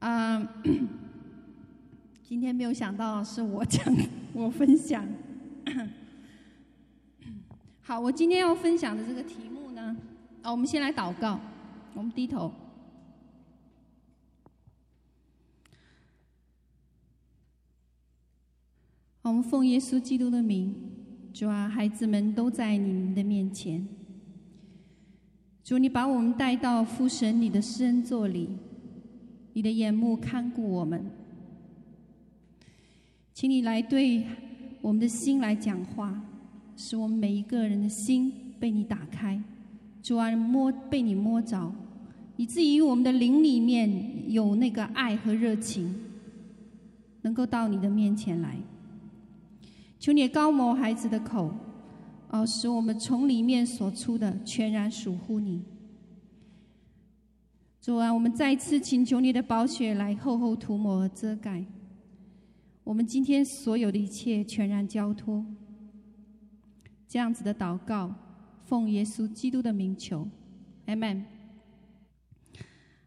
嗯，啊，今天没有想到是我讲，我分享。好，我今天要分享的这个题目呢，啊，我们先来祷告，我们低头。我们奉耶稣基督的名，主啊，孩子们都在你们的面前。主，你把我们带到父神你的施恩座里，你的眼目看顾我们，请你来对我们的心来讲话，使我们每一个人的心被你打开，主啊，摸被你摸着，以至于我们的灵里面有那个爱和热情，能够到你的面前来。求你膏抹孩子的口。哦，使我们从里面所出的全然属乎你。主啊，我们再次请求你的宝血来厚厚涂抹和遮盖。我们今天所有的一切全然交托。这样子的祷告，奉耶稣基督的名求，阿门。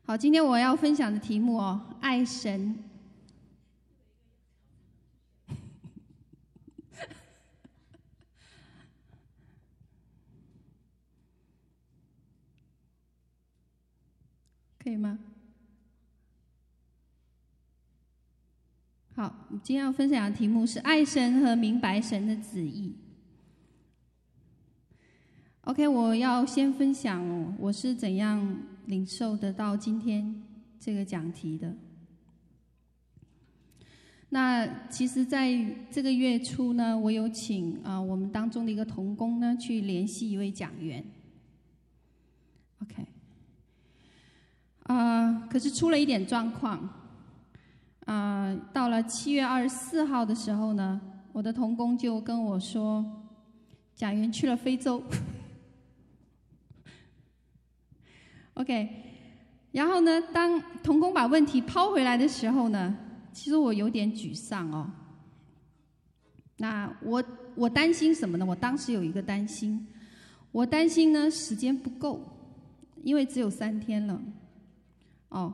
好，今天我要分享的题目哦，爱神。可以吗？好，我今天要分享的题目是爱神和明白神的旨意。OK，我要先分享我是怎样领受得到今天这个讲题的。那其实，在这个月初呢，我有请啊我们当中的一个同工呢去联系一位讲员。OK。啊、呃，可是出了一点状况。啊、到了七月二十四号的时候呢，我的童工就跟我说，贾云去了非洲。OK，然后呢，当童工把问题抛回来的时候呢，其实我有点沮丧哦。那我我担心什么呢？我当时有一个担心，我担心呢时间不够，因为只有三天了。哦，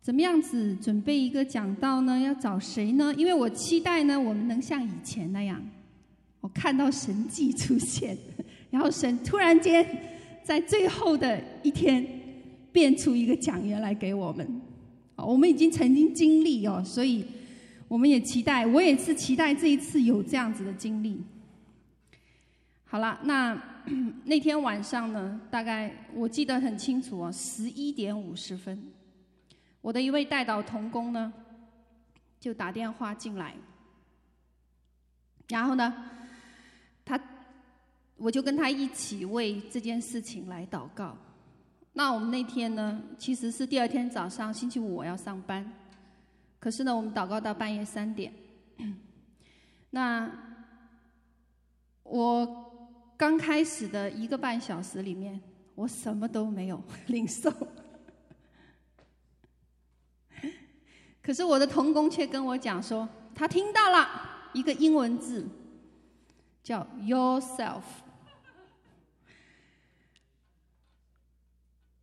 怎么样子准备一个讲道呢？要找谁呢？因为我期待呢，我们能像以前那样，我看到神迹出现，然后神突然间在最后的一天变出一个讲员来给我们。哦，我们已经曾经经历哦，所以我们也期待，我也是期待这一次有这样子的经历。好了，那 那天晚上呢，大概我记得很清楚哦，十一点五十分，我的一位代祷同工呢，就打电话进来，然后呢，他，我就跟他一起为这件事情来祷告。那我们那天呢，其实是第二天早上，星期五我要上班，可是呢，我们祷告到半夜三点，那我。刚开始的一个半小时里面，我什么都没有 领受，可是我的童工却跟我讲说，他听到了一个英文字，叫 yourself。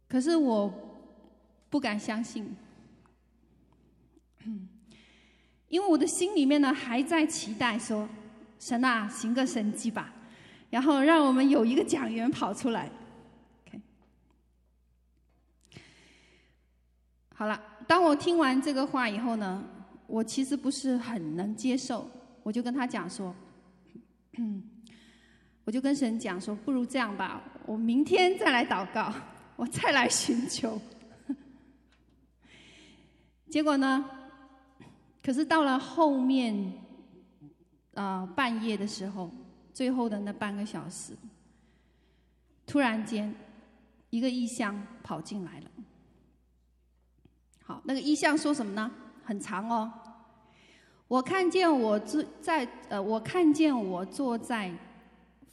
可是我不敢相信，因为我的心里面呢还在期待说，神啊，行个神迹吧。然后让我们有一个讲员跑出来，OK。好了，当我听完这个话以后呢，我其实不是很能接受，我就跟他讲说，我就跟神讲说，不如这样吧，我明天再来祷告，我再来寻求。结果呢，可是到了后面，啊、半夜的时候。最后的那半个小时，突然间，一个异象跑进来了。好，那个异象说什么呢？很长哦。我看见我坐在呃，我看见我坐在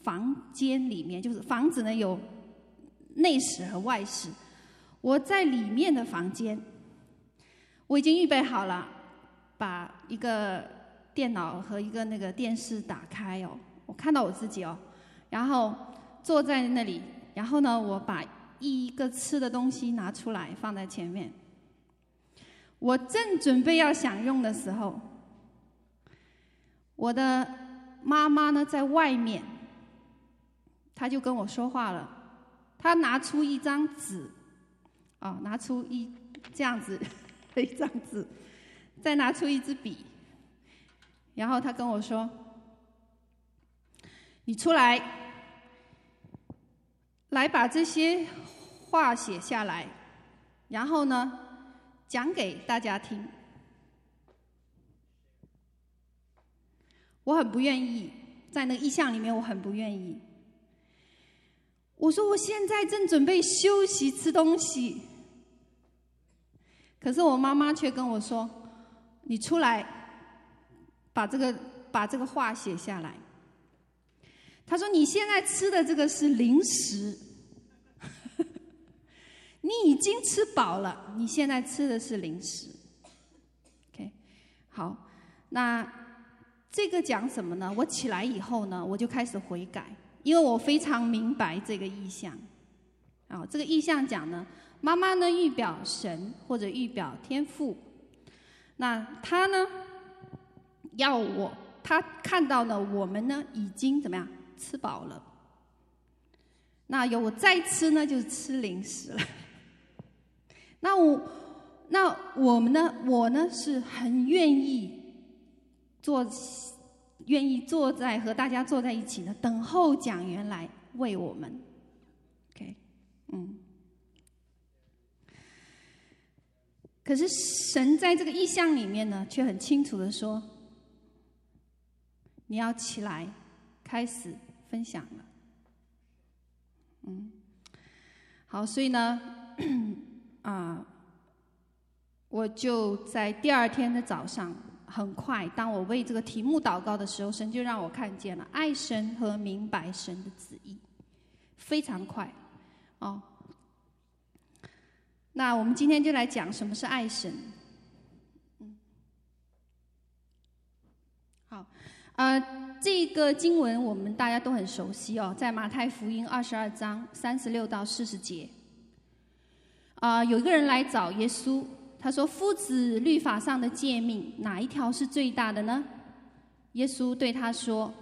房间里面，就是房子呢有内室和外室。我在里面的房间，我已经预备好了，把一个电脑和一个那个电视打开哦。我看到我自己哦，然后坐在那里，然后呢，我把一个吃的东西拿出来放在前面，我正准备要享用的时候，我的妈妈呢在外面，她就跟我说话了。她拿出一张纸，啊，拿出一这样子的 一张纸，再拿出一支笔，然后她跟我说：“你出来，来把这些话写下来，然后呢，讲给大家听。”我很不愿意，在那个意象里面，我很不愿意。我说我现在正准备休息吃东西，可是我妈妈却跟我说：“你出来，把这个把这个话写下来。”他说：“你现在吃的这个是零食，你已经吃饱了，你现在吃的是零食。” OK，好，那。这个讲什么呢？我起来以后呢，我就开始悔改，因为我非常明白这个意象。啊，这个意象讲呢，妈妈呢预表神或者预表天父，那他呢要我，他看到了我们呢已经怎么样吃饱了，那有我再吃呢就是吃零食了。那我那我们呢，我呢是很愿意。坐，愿意坐在和大家坐在一起呢，等候讲员来为我们。OK，嗯。可是神在这个意象里面呢，却很清楚的说：“你要起来，开始分享了。”嗯，好，所以呢，啊，我就在第二天的早上。很快，当我为这个题目祷告的时候，神就让我看见了爱神和明白神的旨意，非常快，哦。那我们今天就来讲什么是爱神。嗯，好，呃，这个经文我们大家都很熟悉哦，在马太福音二十二章三十六到四十节。啊，有一个人来找耶稣。他说：“夫子律法上的诫命，哪一条是最大的呢？”耶稣对他说：“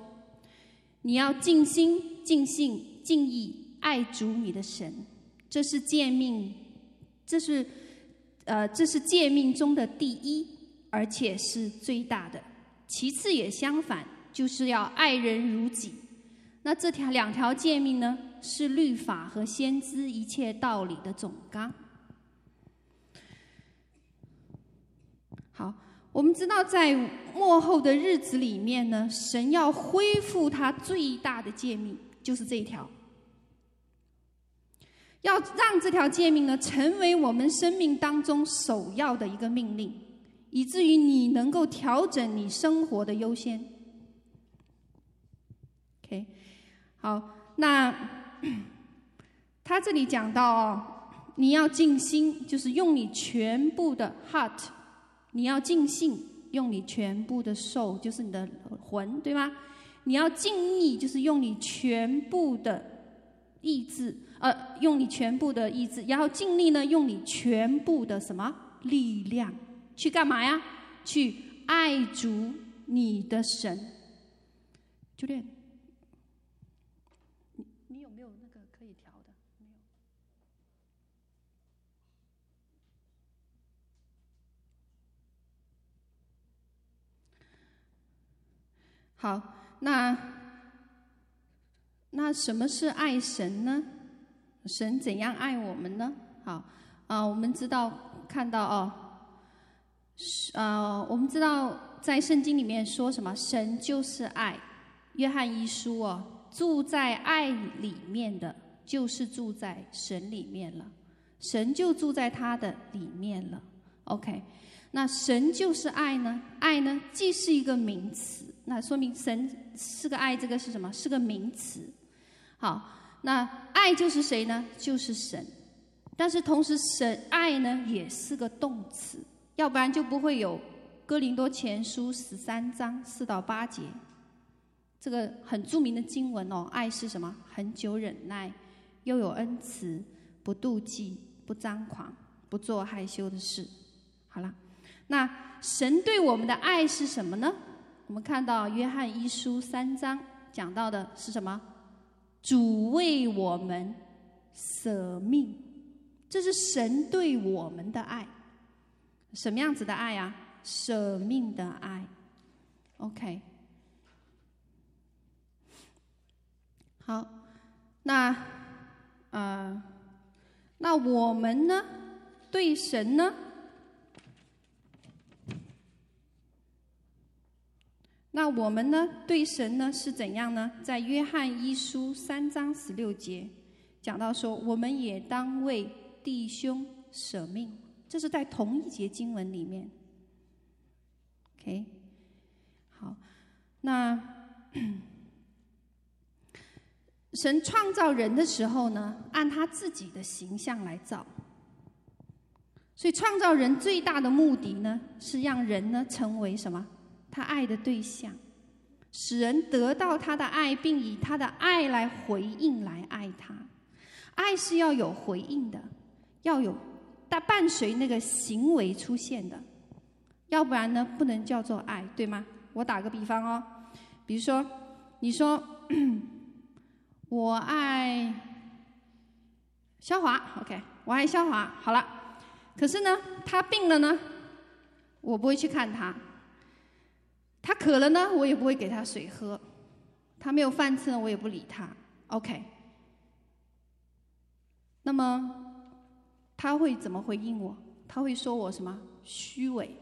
你要尽心、尽性、尽意爱主你的神，这是诫命，这是呃，这是诫命中的第一，而且是最大的。其次也相反，就是要爱人如己。那这条两条诫命呢，是律法和先知一切道理的总纲。”好，我们知道在末后的日子里面呢，神要恢复他最大的诫命，就是这一条，要让这条诫命呢成为我们生命当中首要的一个命令，以至于你能够调整你生活的优先。OK，好，那他这里讲到哦，你要尽心，就是用你全部的 heart。你要尽性，用你全部的 soul，就是你的魂，对吗？你要尽意，就是用你全部的意志，呃，用你全部的意志，然后尽力呢，用你全部的什么力量去干嘛呀？去爱主你的神。就这样。好，那那什么是爱神呢？神怎样爱我们呢？好，啊，我们知道看到哦，呃，我们知道在圣经里面说什么？神就是爱。约翰一书哦，住在爱里面的，就是住在神里面了。神就住在他的里面了。OK，那神就是爱呢？爱呢，既是一个名词。那说明神是个爱，这个是什么？是个名词。好，那爱就是谁呢？就是神。但是同时，神爱呢也是个动词，要不然就不会有哥林多前书十三章四到八节这个很著名的经文哦。爱是什么？恒久忍耐，又有恩慈，不妒忌，不张狂，不做害羞的事。好了。那神对我们的爱是什么呢？我们看到约翰一书三章讲到的是什么？主为我们舍命，这是神对我们的爱。什么样子的爱啊？舍命的爱。OK。好，那呃，那我们呢？对神呢？那我们呢？对神呢是怎样呢？在约翰一书三章十六节讲到说，我们也当为弟兄舍命，这是在同一节经文里面。OK，好，那。神创造人的时候呢，按他自己的形象来造。所以创造人最大的目的呢，是让人呢成为什么？他爱的对象，使人得到他的爱，并以他的爱来回应来爱他。爱是要有回应的，要有但伴随那个行为出现的，要不然呢，不能叫做爱，对吗？我打个比方哦，比如说，你说。我爱肖华，OK，我爱肖华。好了，可是呢，他病了呢，我不会去看他。他渴了呢，我也不会给他水喝。他没有饭吃呢，我也不理他。OK，那么他会怎么回应我？他会说我什么虚伪，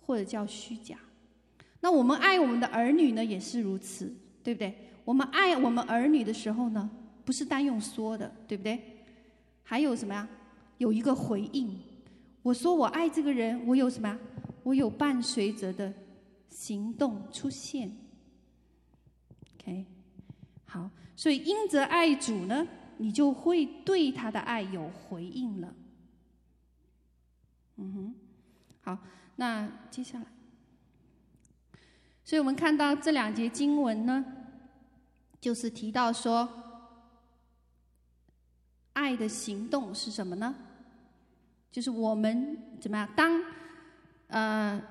或者叫虚假。那我们爱我们的儿女呢，也是如此，对不对？我们爱我们儿女的时候呢，不是单用说的，对不对？还有什么呀？有一个回应。我说我爱这个人，我有什么呀？我有伴随着的行动出现。OK，好，所以因着爱主呢，你就会对他的爱有回应了。嗯哼，好，那接下来，所以我们看到这两节经文呢。就是提到说，爱的行动是什么呢？就是我们怎么样？当呃，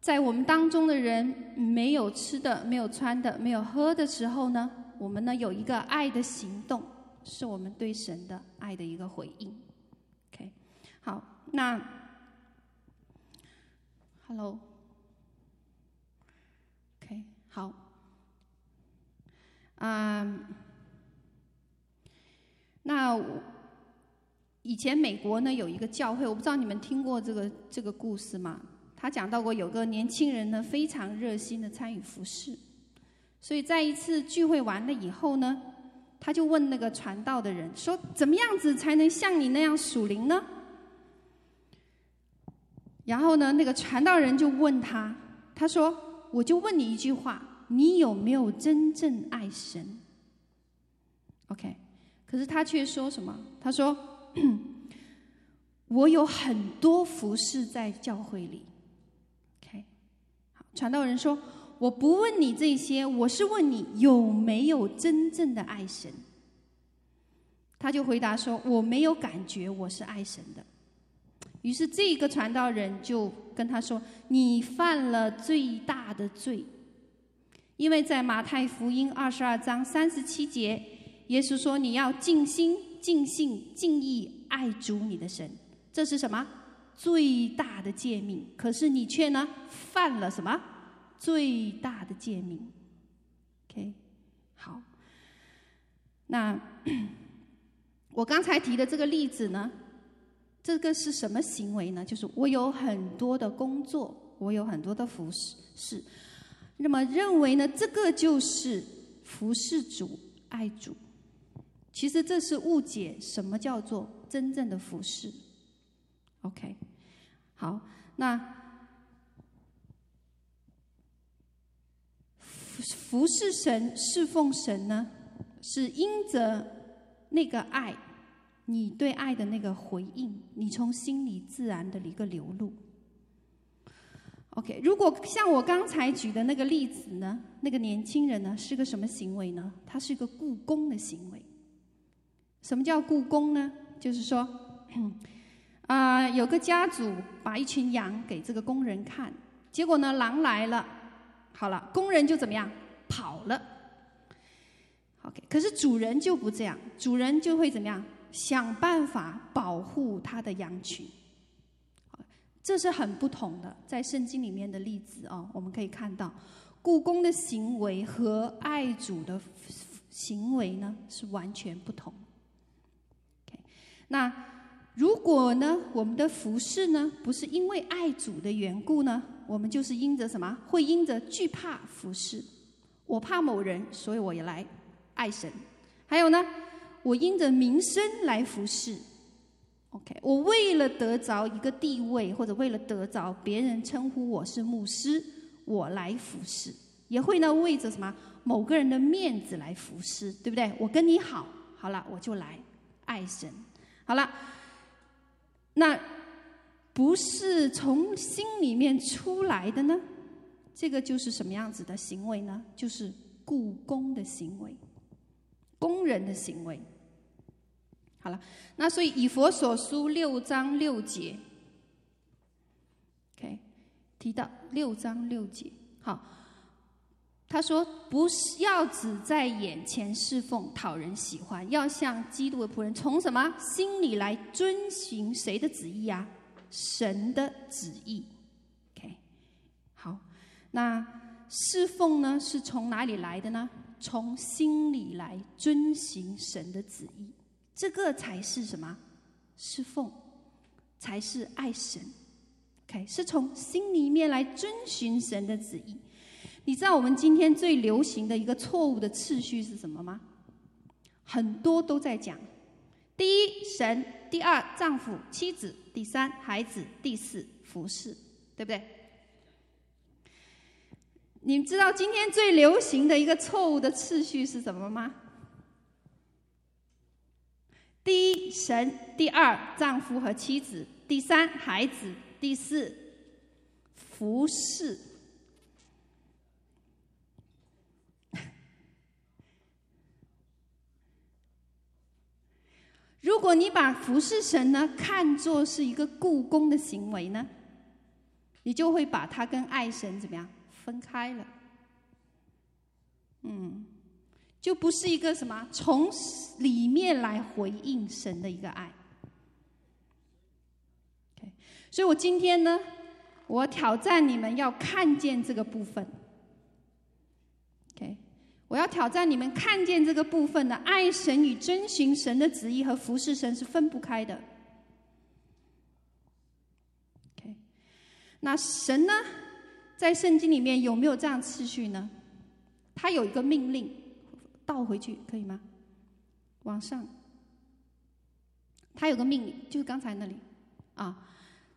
在我们当中的人没有吃的、没有穿的、没有喝的时候呢，我们呢有一个爱的行动，是我们对神的爱的一个回应。OK，好，那，Hello，OK，好。啊，um, 那以前美国呢有一个教会，我不知道你们听过这个这个故事吗？他讲到过有个年轻人呢非常热心的参与服事，所以在一次聚会完了以后呢，他就问那个传道的人说：“怎么样子才能像你那样属灵呢？”然后呢，那个传道人就问他，他说：“我就问你一句话。”你有没有真正爱神？OK，可是他却说什么？他说：“ 我有很多服侍在教会里。”OK，好，传道人说：“我不问你这些，我是问你有没有真正的爱神。”他就回答说：“我没有感觉我是爱神的。”于是这个传道人就跟他说：“你犯了最大的罪。”因为在马太福音二十二章三十七节，耶稣说：“你要尽心、尽性、尽意爱主你的神，这是什么？最大的诫命。可是你却呢，犯了什么？最大的诫命。”OK，好。那 我刚才提的这个例子呢，这个是什么行为呢？就是我有很多的工作，我有很多的服侍是。那么认为呢，这个就是服侍主、爱主。其实这是误解什么叫做真正的服侍。OK，好，那服侍神、侍奉神呢，是因着那个爱，你对爱的那个回应，你从心里自然的一个流露。OK，如果像我刚才举的那个例子呢，那个年轻人呢是个什么行为呢？他是一个雇工的行为。什么叫雇工呢？就是说，啊、有个家主把一群羊给这个工人看，结果呢，狼来了，好了，工人就怎么样跑了。OK，可是主人就不这样，主人就会怎么样想办法保护他的羊群。这是很不同的，在圣经里面的例子哦，我们可以看到，雇工的行为和爱主的行为呢是完全不同。OK，那如果呢，我们的服侍呢不是因为爱主的缘故呢，我们就是因着什么？会因着惧怕服侍。我怕某人，所以我也来爱神。还有呢，我因着名声来服侍。OK，我为了得着一个地位，或者为了得着别人称呼我是牧师，我来服侍，也会呢为着什么某个人的面子来服侍，对不对？我跟你好，好了，我就来爱神。好了，那不是从心里面出来的呢？这个就是什么样子的行为呢？就是雇工的行为，工人的行为。好了，那所以以佛所书六章六节，OK，提到六章六节，好，他说不是要只在眼前侍奉讨人喜欢，要像基督的仆人，从什么心里来遵循谁的旨意啊？神的旨意，OK，好，那侍奉呢是从哪里来的呢？从心里来遵行神的旨意。这个才是什么？侍奉，才是爱神。OK，是从心里面来遵循神的旨意。你知道我们今天最流行的一个错误的次序是什么吗？很多都在讲：第一神，第二丈夫妻子，第三孩子，第四服侍，对不对？你们知道今天最流行的一个错误的次序是什么吗？第一神，第二丈夫和妻子，第三孩子，第四服侍。如果你把服侍神呢看作是一个雇工的行为呢，你就会把它跟爱神怎么样分开了？嗯。就不是一个什么从里面来回应神的一个爱。OK，所以我今天呢，我挑战你们要看见这个部分。我要挑战你们看见这个部分的爱神与遵循神的旨意和服侍神是分不开的。OK，那神呢，在圣经里面有没有这样次序呢？他有一个命令。倒回去可以吗？往上，他有个命令，就是刚才那里啊，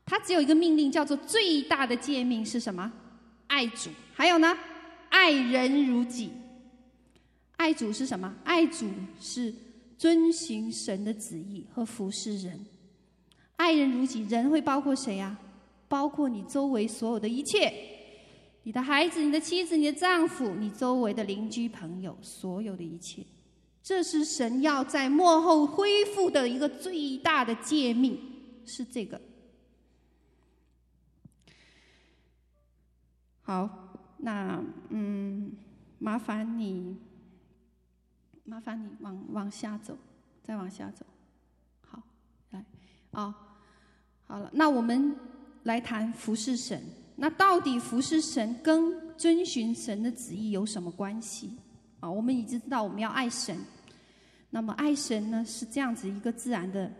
他只有一个命令，叫做最大的诫命是什么？爱主，还有呢，爱人如己。爱主是什么？爱主是遵循神的旨意和服侍人。爱人如己，人会包括谁呀？包括你周围所有的一切。你的孩子、你的妻子、你的丈夫、你周围的邻居朋友，所有的一切，这是神要在末后恢复的一个最大的诫命，是这个。好，那嗯，麻烦你，麻烦你往往下走，再往下走。好，来，啊、好了，那我们来谈服侍神。那到底服侍神跟遵循神的旨意有什么关系？啊，我们已经知道我们要爱神。那么爱神呢，是这样子一个自然的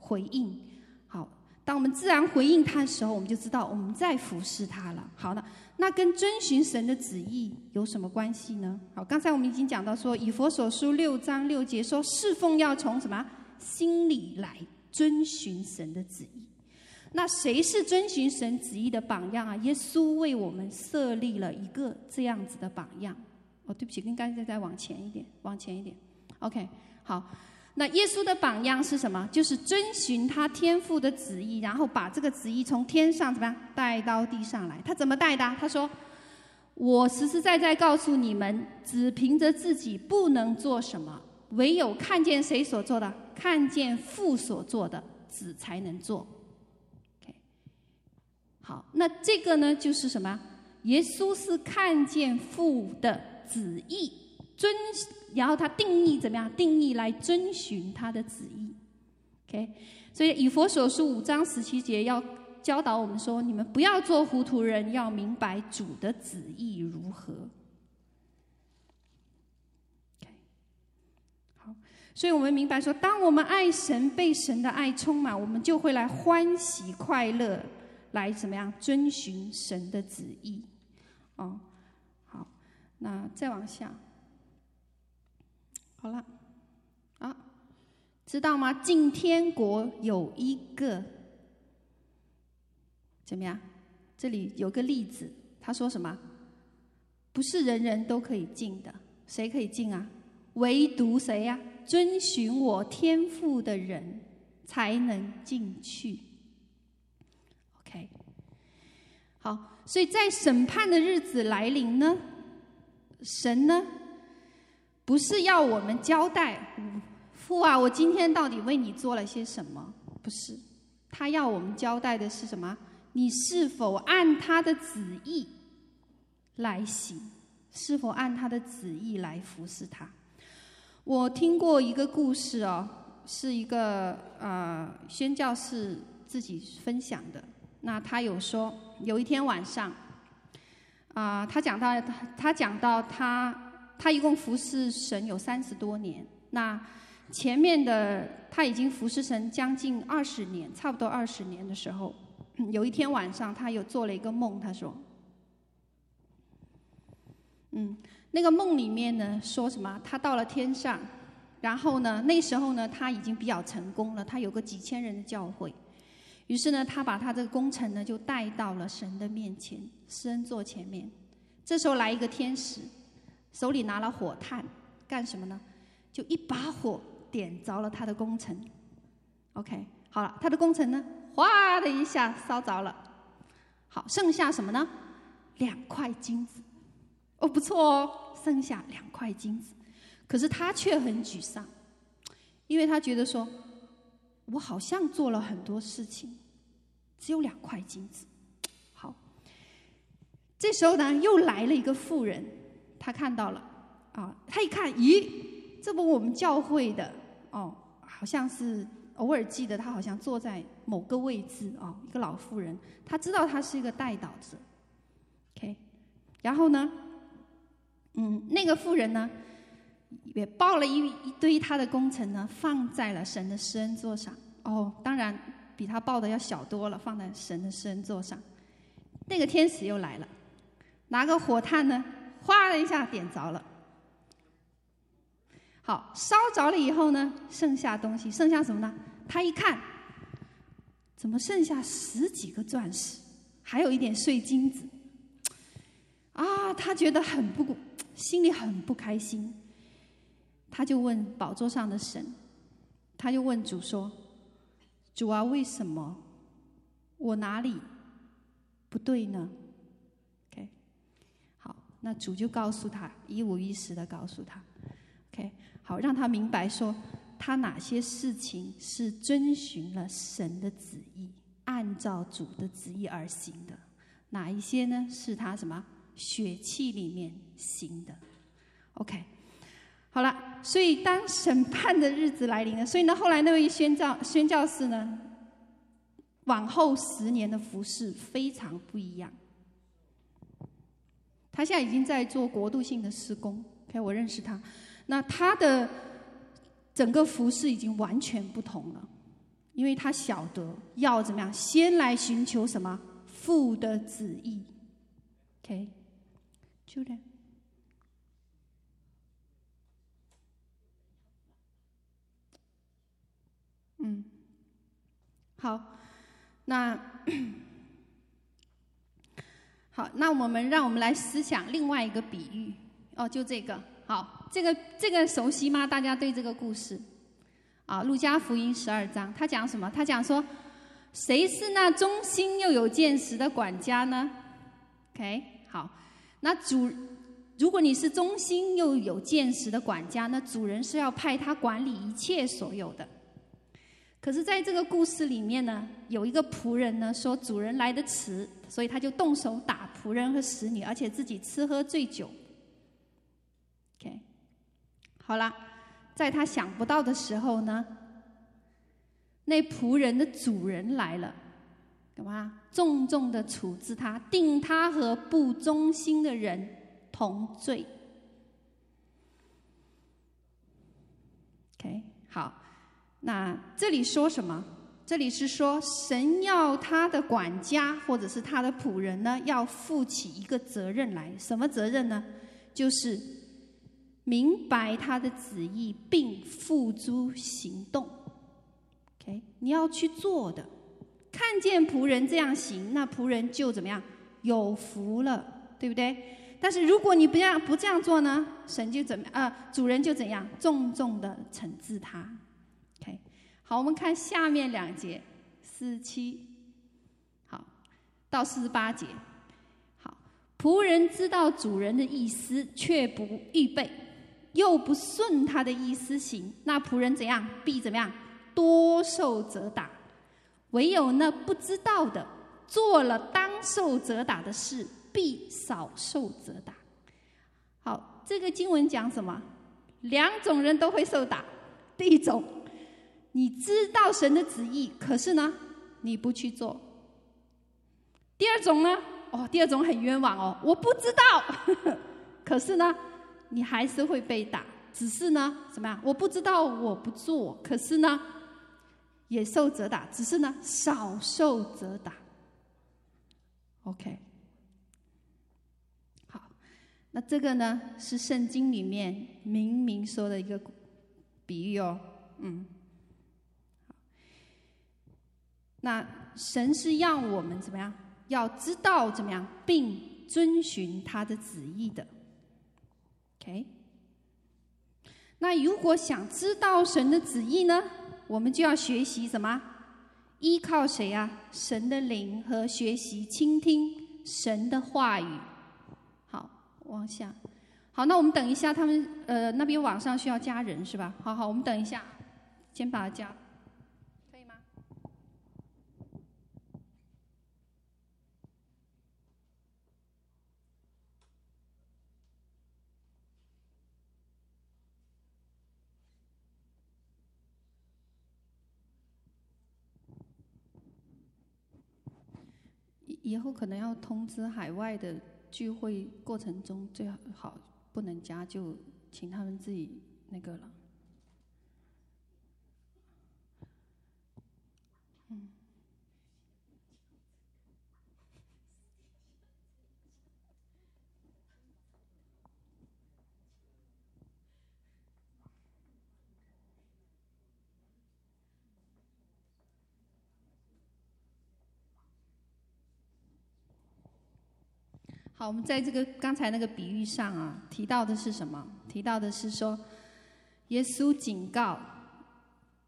回应。好，当我们自然回应他的时候，我们就知道我们在服侍他了。好的，那跟遵循神的旨意有什么关系呢？好，刚才我们已经讲到说，以佛所书六章六节说，侍奉要从什么？心里来遵循神的旨意。那谁是遵循神旨意的榜样啊？耶稣为我们设立了一个这样子的榜样。哦，对不起，跟刚才再往前一点，往前一点。OK，好。那耶稣的榜样是什么？就是遵循他天父的旨意，然后把这个旨意从天上怎么样带到地上来。他怎么带的？他说：“我实实在在告诉你们，只凭着自己不能做什么，唯有看见谁所做的，看见父所做的，子才能做。”好，那这个呢，就是什么？耶稣是看见父的旨意，遵，然后他定义怎么样？定义来遵循他的旨意。OK，所以以佛所书五章十七节要教导我们说：你们不要做糊涂人，要明白主的旨意如何。OK，好，所以我们明白说，当我们爱神，被神的爱充满，我们就会来欢喜快乐。来怎么样遵循神的旨意？哦，好，那再往下，好了，啊，知道吗？进天国有一个怎么样？这里有个例子，他说什么？不是人人都可以进的，谁可以进啊？唯独谁呀？遵循我天赋的人才能进去。OK，好，所以在审判的日子来临呢，神呢，不是要我们交代，父啊，我今天到底为你做了些什么？不是，他要我们交代的是什么？你是否按他的旨意来行？是否按他的旨意来服侍他？我听过一个故事哦，是一个呃宣教士自己分享的。那他有说，有一天晚上，啊、他讲到他，他讲到他，他一共服侍神有三十多年。那前面的他已经服侍神将近二十年，差不多二十年的时候，有一天晚上，他有做了一个梦。他说，嗯，那个梦里面呢，说什么？他到了天上，然后呢，那时候呢，他已经比较成功了，他有个几千人的教会。于是呢，他把他这个工程呢，就带到了神的面前，施恩座前面。这时候来一个天使，手里拿了火炭，干什么呢？就一把火点着了他的工程。OK，好了，他的工程呢，哗的一下烧着了。好，剩下什么呢？两块金子。哦，不错哦，剩下两块金子。可是他却很沮丧，因为他觉得说。我好像做了很多事情，只有两块金子。好，这时候呢，又来了一个妇人，他看到了，啊，他一看，咦，这不我们教会的哦，好像是偶尔记得他好像坐在某个位置哦，一个老妇人，她知道她是一个代祷者，OK，然后呢，嗯，那个妇人呢，也抱了一一堆他的工程呢，放在了神的施恩座上。哦，当然比他抱的要小多了，放在神的施恩座上。那个天使又来了，拿个火炭呢，哗的一下点着了。好，烧着了以后呢，剩下东西，剩下什么呢？他一看，怎么剩下十几个钻石，还有一点碎金子。啊，他觉得很不，心里很不开心。他就问宝座上的神，他就问主说：“主啊，为什么我哪里不对呢，那主就告诉他，一五一十的告诉他，OK，好，让他明白说他哪些事情是遵循了神的旨意，按照主的旨意而行的，哪一些呢？是他什么血气里面行的？OK。好了，所以当审判的日子来临了，所以呢，后来那位宣教宣教士呢，往后十年的服饰非常不一样。他现在已经在做国度性的施工，OK，我认识他。那他的整个服饰已经完全不同了，因为他晓得要怎么样，先来寻求什么父的旨意，OK，就这样。嗯，好，那好，那我们让我们来思想另外一个比喻哦，就这个，好，这个这个熟悉吗？大家对这个故事啊，《路加福音》十二章，他讲什么？他讲说，谁是那忠心又有见识的管家呢？OK，好，那主，如果你是忠心又有见识的管家，那主人是要派他管理一切所有的。可是，在这个故事里面呢，有一个仆人呢说主人来的迟，所以他就动手打仆人和使女，而且自己吃喝醉酒。OK，好了，在他想不到的时候呢，那仆人的主人来了，干嘛？重重的处置他，定他和不忠心的人同罪。OK，好。那这里说什么？这里是说神要他的管家或者是他的仆人呢，要负起一个责任来。什么责任呢？就是明白他的旨意并付诸行动。OK，你要去做的。看见仆人这样行，那仆人就怎么样？有福了，对不对？但是如果你不要不这样做呢，神就怎么啊、呃？主人就怎样？重重的惩治他。好，我们看下面两节，四十七，好，到四十八节。好，仆人知道主人的意思，却不预备，又不顺他的意思行，那仆人怎样？必怎么样？多受责打。唯有那不知道的，做了当受责打的事，必少受责打。好，这个经文讲什么？两种人都会受打。第一种。你知道神的旨意，可是呢，你不去做。第二种呢，哦，第二种很冤枉哦，我不知道，可是呢，你还是会被打。只是呢，怎么样？我不知道，我不做，可是呢，也受责打，只是呢，少受责打。OK，好，那这个呢，是圣经里面明明说的一个比喻哦，嗯。那神是要我们怎么样？要知道怎么样，并遵循他的旨意的。OK。那如果想知道神的旨意呢，我们就要学习什么？依靠谁啊？神的灵和学习倾听神的话语。好，往下。好，那我们等一下，他们呃那边网上需要加人是吧？好好，我们等一下，先把它加。以后可能要通知海外的聚会过程中，最好不能加，就请他们自己那个了。我们在这个刚才那个比喻上啊，提到的是什么？提到的是说，耶稣警告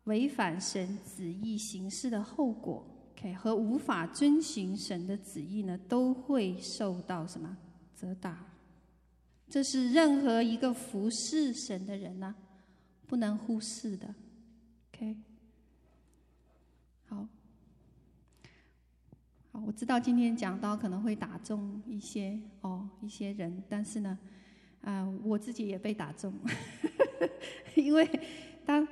违反神旨意行事的后果，OK，和无法遵循神的旨意呢，都会受到什么责打？这是任何一个服侍神的人呢，不能忽视的，OK。好。我知道今天讲到可能会打中一些哦一些人，但是呢，啊、我自己也被打中，因为当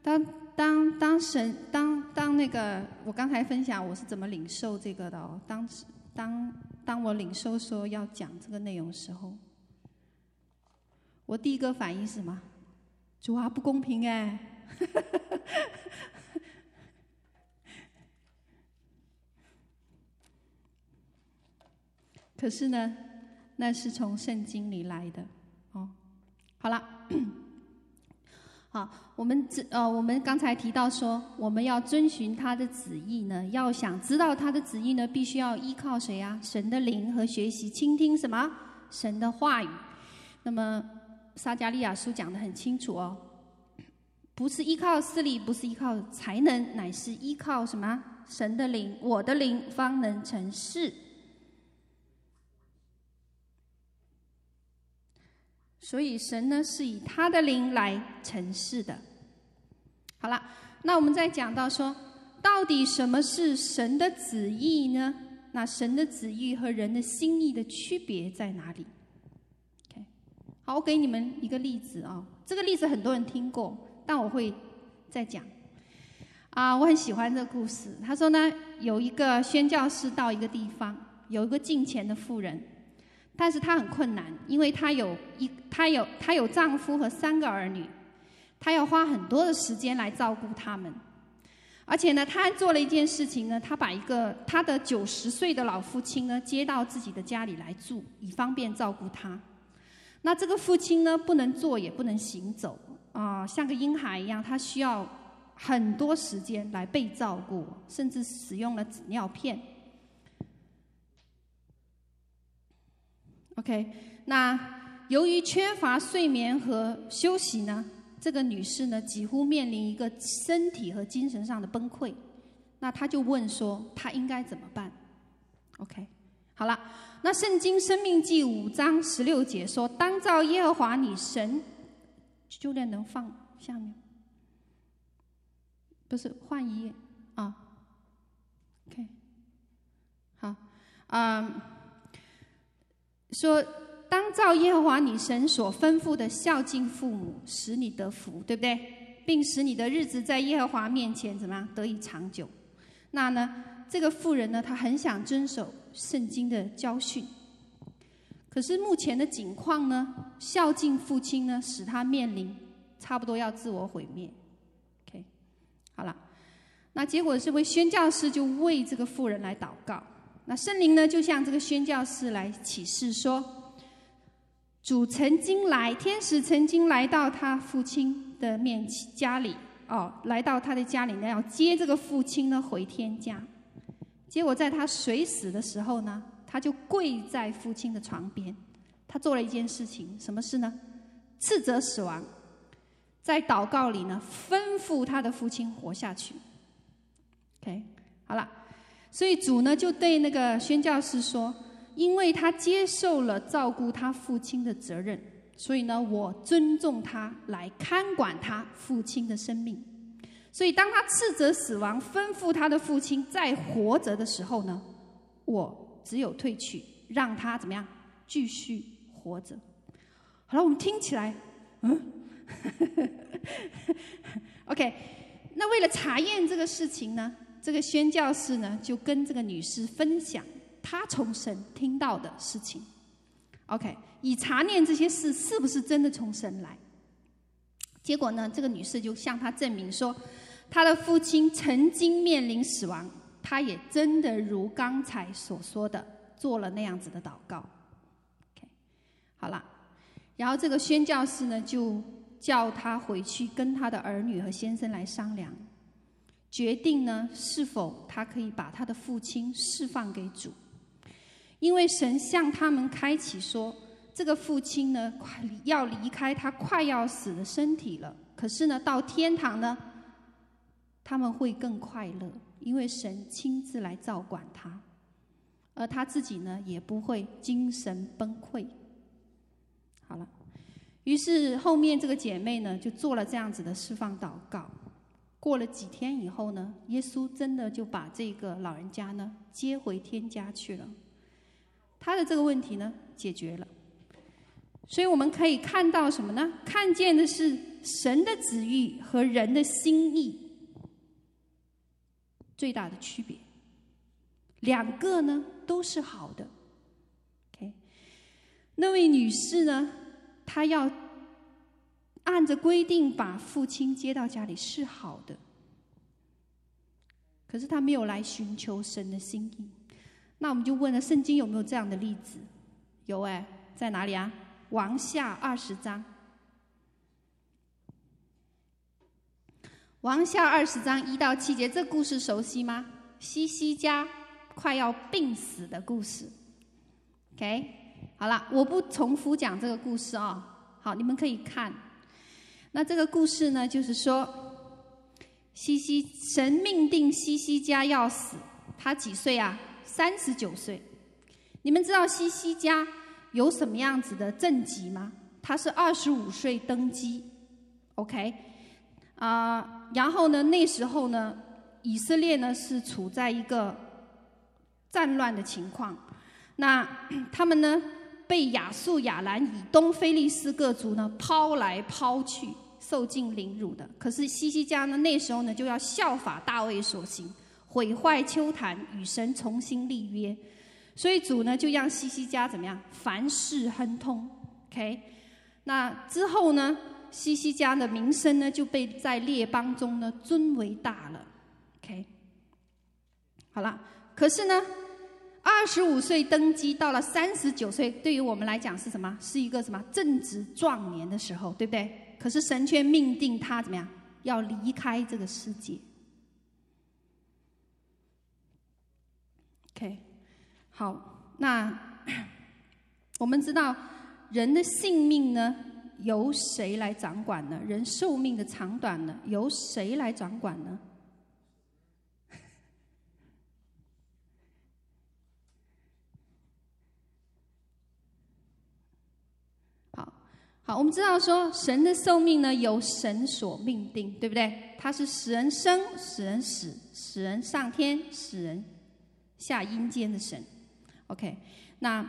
当当当神当当那个我刚才分享我是怎么领受这个的哦，当当当我领受说要讲这个内容的时候，我第一个反应是什么？主啊，不公平哎！可是呢，那是从圣经里来的，哦，好了，好，我们这呃，我们刚才提到说，我们要遵循他的旨意呢，要想知道他的旨意呢，必须要依靠谁啊？神的灵和学习倾听什么？神的话语。那么撒迦利亚书讲的很清楚哦，不是依靠势力，不是依靠才能，乃是依靠什么？神的灵，我的灵方能成事。所以神呢，是以他的灵来成事的。好了，那我们再讲到说，到底什么是神的旨意呢？那神的旨意和人的心意的区别在哪里？OK，好，我给你们一个例子啊、哦，这个例子很多人听过，但我会再讲。啊，我很喜欢这个故事。他说呢，有一个宣教士到一个地方，有一个敬虔的妇人，但是她很困难，因为她有一，她有她有丈夫和三个儿女。她要花很多的时间来照顾他们，而且呢，她还做了一件事情呢，她把一个她的九十岁的老父亲呢接到自己的家里来住，以方便照顾他。那这个父亲呢，不能坐也不能行走啊、像个婴孩一样，他需要很多时间来被照顾，甚至使用了纸尿片。OK，那由于缺乏睡眠和休息呢，这个女士呢，几乎面临一个身体和精神上的崩溃，那她就问说：“她应该怎么办？”OK，好了，那圣经生命记五章十六节说：“当照耶和华你神，就练能放下面，不是换一页啊？OK，好，嗯，说。”当照耶和华你神所吩咐的孝敬父母，使你得福，对不对？并使你的日子在耶和华面前怎么样得以长久？那呢，这个妇人呢，她很想遵守圣经的教训，可是目前的境况呢，孝敬父亲呢，使她面临差不多要自我毁灭。OK，好了，那结果这位宣教士就为这个妇人来祷告，那圣灵呢，就向这个宣教士来启示说。主曾经来，天使曾经来到他父亲的面家里，哦，来到他的家里呢，要接这个父亲呢回天家。结果在他随死的时候呢，他就跪在父亲的床边，他做了一件事情，什么事呢？斥责死亡，在祷告里呢，吩咐他的父亲活下去。OK，好了，所以主呢就对那个宣教士说。因为他接受了照顾他父亲的责任，所以呢，我尊重他来看管他父亲的生命。所以，当他斥责死亡，吩咐他的父亲再活着的时候呢，我只有退去，让他怎么样继续活着。好了，我们听起来，嗯，OK。那为了查验这个事情呢，这个宣教士呢就跟这个女士分享。他从神听到的事情，OK，以查验这些事是不是真的从神来。结果呢，这个女士就向他证明说，他的父亲曾经面临死亡，他也真的如刚才所说的做了那样子的祷告。OK，好了，然后这个宣教士呢，就叫他回去跟他的儿女和先生来商量，决定呢是否他可以把他的父亲释放给主。因为神向他们开启说，这个父亲呢，快要离开他快要死的身体了。可是呢，到天堂呢，他们会更快乐，因为神亲自来照管他，而他自己呢，也不会精神崩溃。好了，于是后面这个姐妹呢，就做了这样子的释放祷告。过了几天以后呢，耶稣真的就把这个老人家呢接回天家去了。他的这个问题呢，解决了，所以我们可以看到什么呢？看见的是神的旨意和人的心意最大的区别。两个呢都是好的。OK，那位女士呢，她要按着规定把父亲接到家里是好的，可是他没有来寻求神的心意。那我们就问了，圣经有没有这样的例子？有哎，在哪里啊？王下二十章。王下二十章一到七节，这故事熟悉吗？西西家快要病死的故事。OK，好了，我不重复讲这个故事啊、好，你们可以看。那这个故事呢，就是说，西西神命定西西家要死，他几岁啊？三十九岁，你们知道西西家有什么样子的政绩吗？他是二十五岁登基，OK，啊、然后呢，那时候呢，以色列呢是处在一个战乱的情况，那他们呢被亚述、亚兰以东非利士各族呢抛来抛去，受尽凌辱的。可是西西家呢那时候呢就要效法大卫所行，毁坏丘坛，与神重新立约。所以主呢就让西西家怎么样？凡事亨通。OK，那之后呢，西西家的名声呢就被在列邦中呢尊为大了。OK，好了，可是呢，二十五岁登基，到了三十九岁，对于我们来讲是什么？是一个什么正值壮年的时候，对不对？可是神却命定他怎么样？要离开这个世界。OK。好，那 我们知道人的性命呢，由谁来掌管呢？人寿命的长短呢，由谁来掌管呢？好，我们知道说神的寿命呢，由神所命定，对不对？他是使人生，使人死，使人上天，使人下阴间的神。OK，那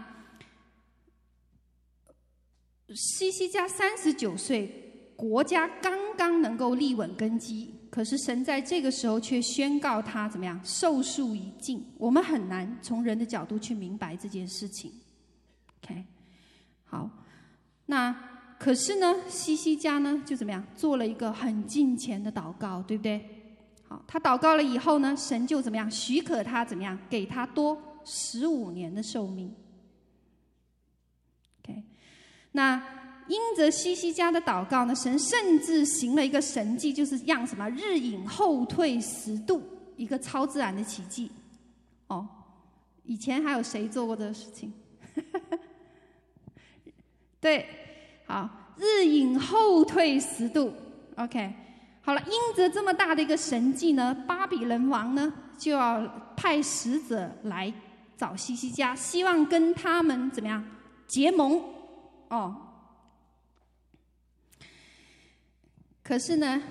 西西家三十九岁，国家刚刚能够立稳根基，可是神在这个时候却宣告他怎么样？寿数已尽。我们很难从人的角度去明白这件事情。OK，好，那可是呢，西西家呢就怎么样？做了一个很近前的祷告，对不对？好，他祷告了以后呢，神就怎么样？许可他怎么样？给他多。十五年的寿命，OK，那因着西西家的祷告呢，神甚至行了一个神迹，就是让什么日影后退十度，一个超自然的奇迹。哦，以前还有谁做过这个事情？对，好，日影后退十度，OK，好了，因着这么大的一个神迹呢，巴比伦王呢就要派使者来。找西西家，希望跟他们怎么样结盟？哦，可是呢，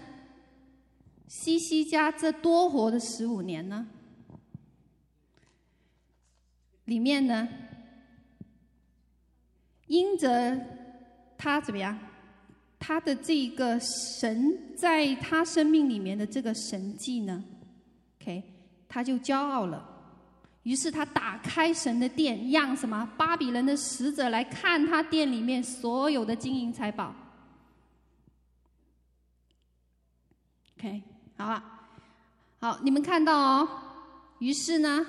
西西家这多活的十五年呢，里面呢，因着他怎么样，他的这个神在他生命里面的这个神迹呢，OK，他就骄傲了。于是他打开神的殿，让什么巴比伦的使者来看他殿里面所有的金银财宝。OK，好啊，好，你们看到哦。于是呢，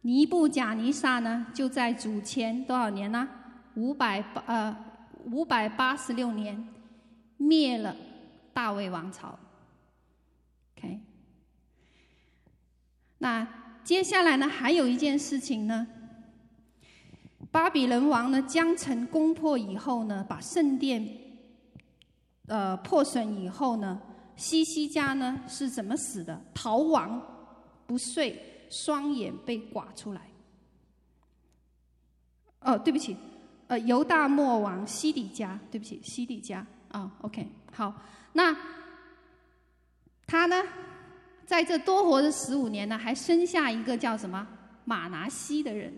尼布甲尼撒呢就在主前多少年呢？五百八呃五百八十六年灭了大卫王朝。OK，那。接下来呢，还有一件事情呢。巴比伦王呢，将城攻破以后呢，把圣殿呃破损以后呢，西西家呢是怎么死的？逃亡不遂，双眼被刮出来。哦，对不起，呃，犹大末王西底家，对不起，西底家啊，，OK，好，那他呢？在这多活的十五年呢，还生下一个叫什么马拿西的人。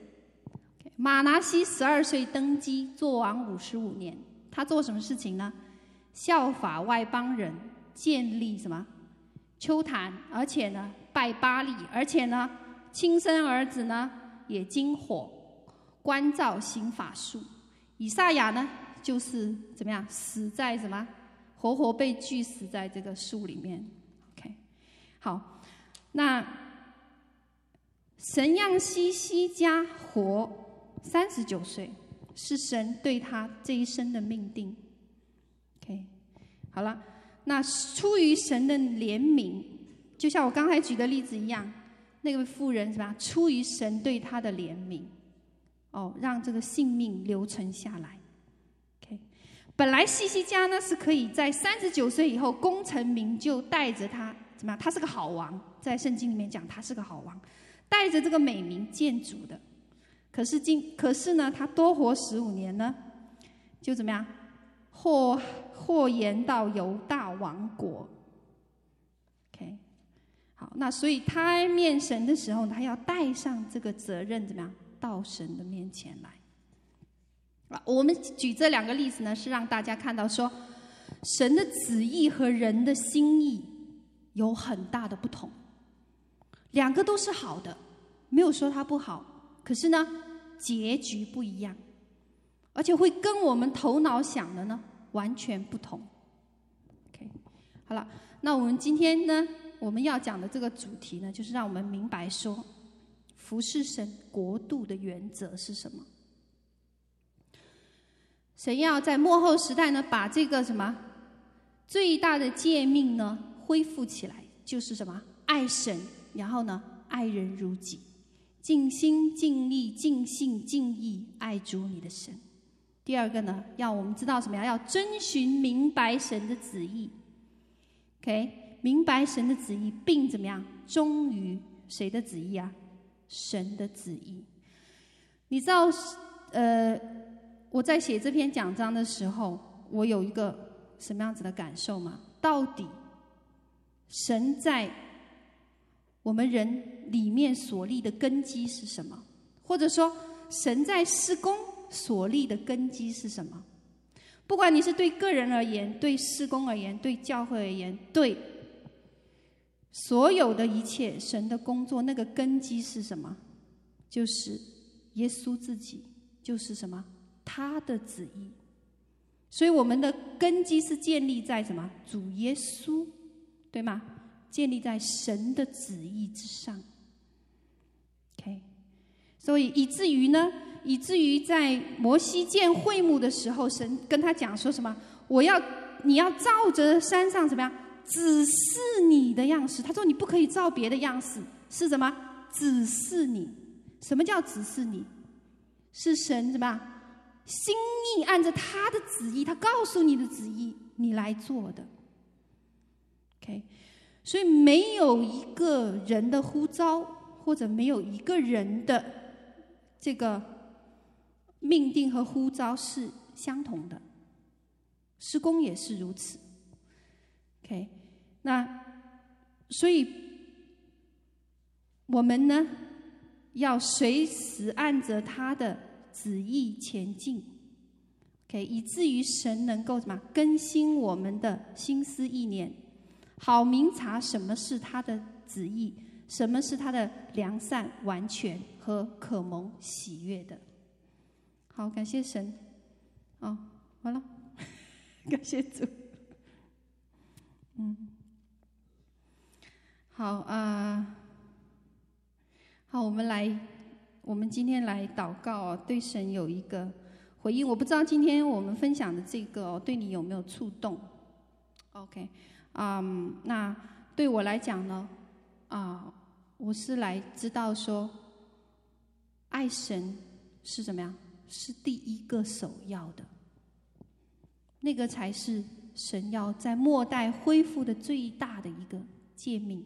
马拿西十二岁登基，做王五十五年。他做什么事情呢？效法外邦人，建立什么秋坛，而且呢拜巴利，而且呢亲生儿子呢也经火关照行法术。以赛亚呢就是怎么样死在什么活活被锯死在这个树里面。OK，好，那神让西西家活三十九岁，是神对他这一生的命定。OK，好了，那出于神的怜悯，就像我刚才举的例子一样，那个妇人是吧？出于神对他的怜悯，哦，让这个性命留存下来。OK，本来西西家呢是可以在三十九岁以后功成名就，带着他。怎么样？他是个好王，在圣经里面讲他是个好王，带着这个美名建主的。可是今可是呢，他多活十五年呢，就怎么样？祸祸延到犹大王国。K，好，那所以他面神的时候，他要带上这个责任，怎么样到神的面前来？啊，我们举这两个例子呢，是让大家看到说，神的旨意和人的心意有很大的不同。两个都是好的，没有说它不好，可是呢，结局不一样，而且会跟我们头脑想的呢完全不同。OK，好了，那我们今天呢，我们要讲的这个主题呢，就是让我们明白说，服侍神国度的原则是什么？神要在末后时代呢，把这个什么最大的诫命呢恢复起来，就是什么爱神。然后呢，爱人如己，尽心尽力尽性尽意爱主你的神。第二个呢，要我们知道什么呀？要遵循明白神的旨意。OK，明白神的旨意，并怎么样忠于谁的旨意啊？神的旨意。你知道，呃，我在写这篇讲章的时候，我有一个什么样子的感受吗？到底神在我们人里面所立的根基是什么？或者说，神在施工所立的根基是什么？不管你是对个人而言，对施工而言，对教会而言，对所有的一切神的工作，那个根基是什么？就是耶稣自己，就是什么？他的旨意。所以我们的根基是建立在什么？主耶稣，对吗？建立在神的旨意之上，OK，所以以至于呢，以至于在摩西建会幕的时候，神跟他讲说什么？我要你要照着山上怎么样？只是你的样式。他说你不可以照别的样式，是什么？只是你。什么叫只是你？是神什么？心意按着他的旨意，他告诉你的旨意，你来做的，OK。所以没有一个人的呼召，或者没有一个人的这个命定和呼召是相同的，施工也是如此。OK，那所以我们呢，要随时按着他的旨意前进，OK，以至于神能够什么更新我们的心思意念。好明察什么是他的旨意，什么是他的良善、完全和可蒙喜悦的。好，感谢神。哦，完了，感谢主。嗯，好啊、好，我们来，我们今天来祷告哦，对神有一个回应。我不知道今天我们分享的这个哦，对你有没有触动？OK。嗯那对我来讲呢，啊、我是来知道说，爱神是怎么样？是第一个首要的，那个才是神要在末代恢复的最大的一个诫命，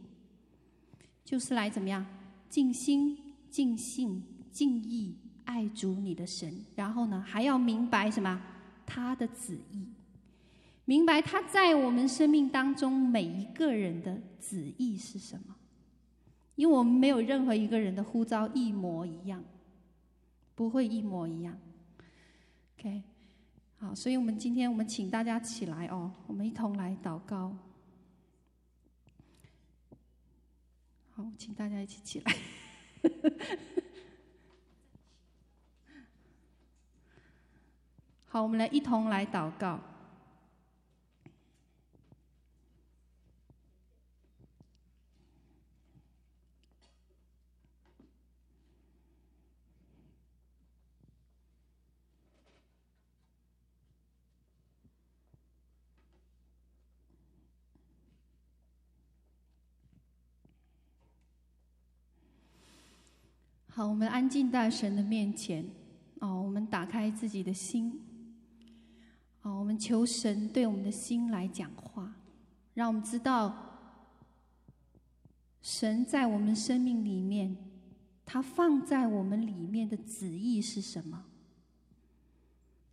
就是来怎么样？尽心、尽性、尽意爱主你的神，然后呢，还要明白什么？他的旨意。明白他在我们生命当中每一个人的旨意是什么？因为我们没有任何一个人的呼召一模一样，不会一模一样。OK，好，所以我们今天我们请大家起来哦，我们一同来祷告。好，请大家一起起来。好，我们来一同来祷告。好，我们安静在神的面前。哦，我们打开自己的心。哦，我们求神对我们的心来讲话，让我们知道神在我们生命里面，他放在我们里面的旨意是什么？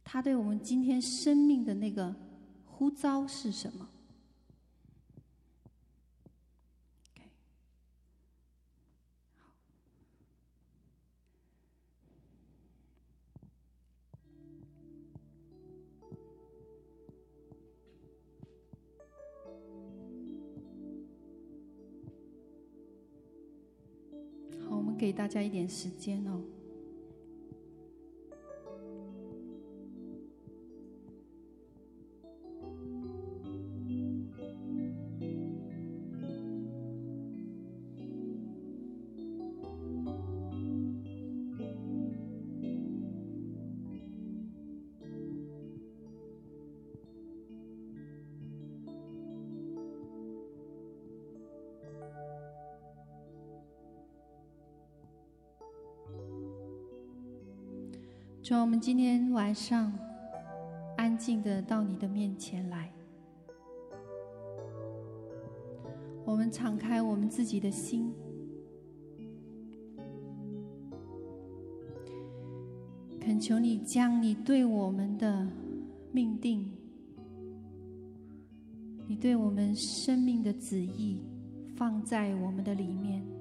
他对我们今天生命的那个呼召是什么？加一点时间哦。我们今天晚上安静的到你的面前来，我们敞开我们自己的心，恳求你将你对我们的命定，你对我们生命的旨意放在我们的里面。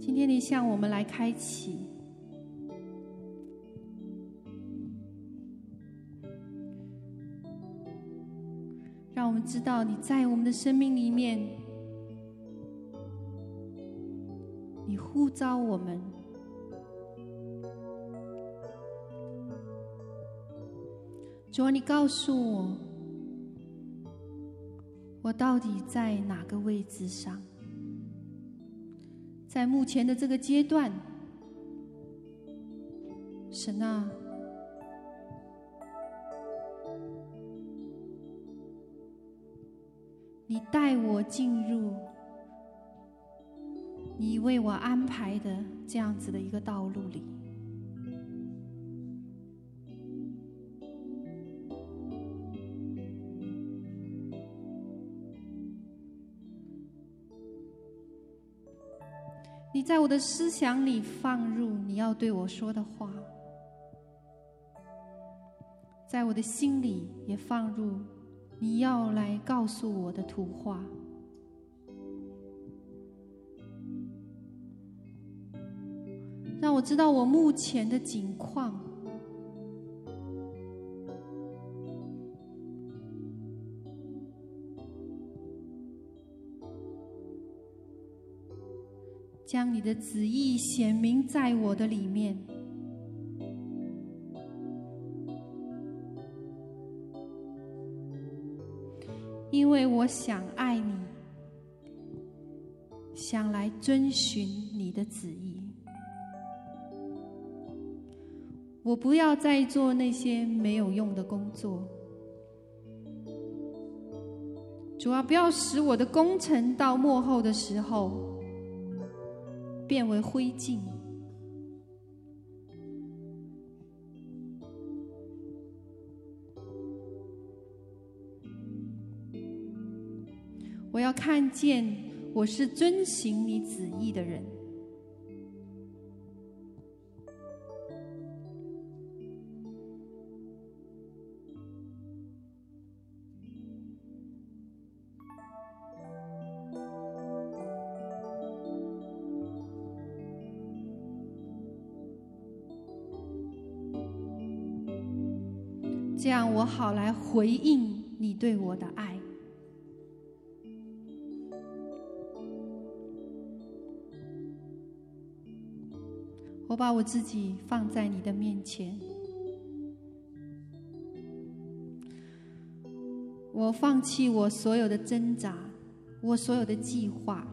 今天你向我们来开启，让我们知道你在我们的生命里面，你呼召我们。主啊，你告诉我，我到底在哪个位置上？在目前的这个阶段，神啊，你带我进入你为我安排的这样子的一个道路里。你在我的思想里放入你要对我说的话，在我的心里也放入你要来告诉我的图画，让我知道我目前的境况。将你的旨意显明在我的里面，因为我想爱你，想来遵循你的旨意。我不要再做那些没有用的工作，主啊，不要使我的工程到幕后的时候。变为灰烬。我要看见我是遵行你旨意的人。好来回应你对我的爱。我把我自己放在你的面前，我放弃我所有的挣扎，我所有的计划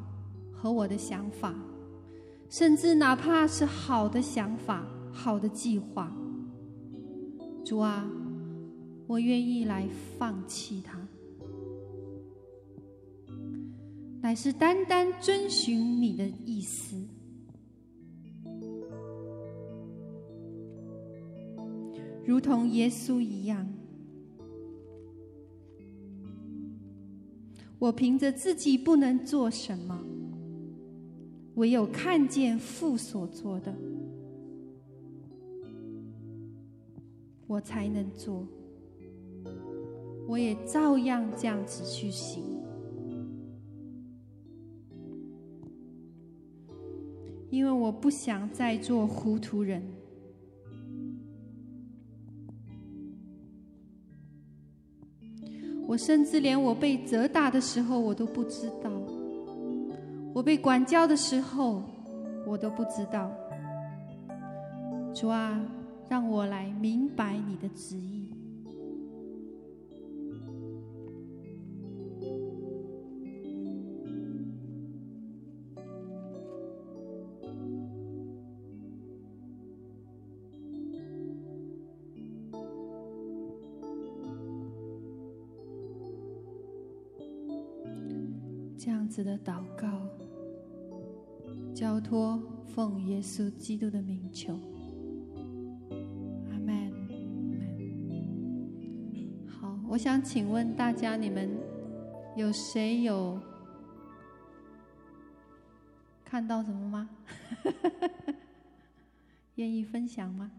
和我的想法，甚至哪怕是好的想法、好的计划，主啊。我愿意来放弃它，乃是单单遵循你的意思，如同耶稣一样。我凭着自己不能做什么，唯有看见父所做的，我才能做。我也照样这样子去行，因为我不想再做糊涂人。我甚至连我被责打的时候，我都不知道；我被管教的时候，我都不知道。主啊，让我来明白你的旨意。的祷告，交托奉耶稣基督的名求，阿门。好，我想请问大家，你们有谁有看到什么吗？愿意分享吗？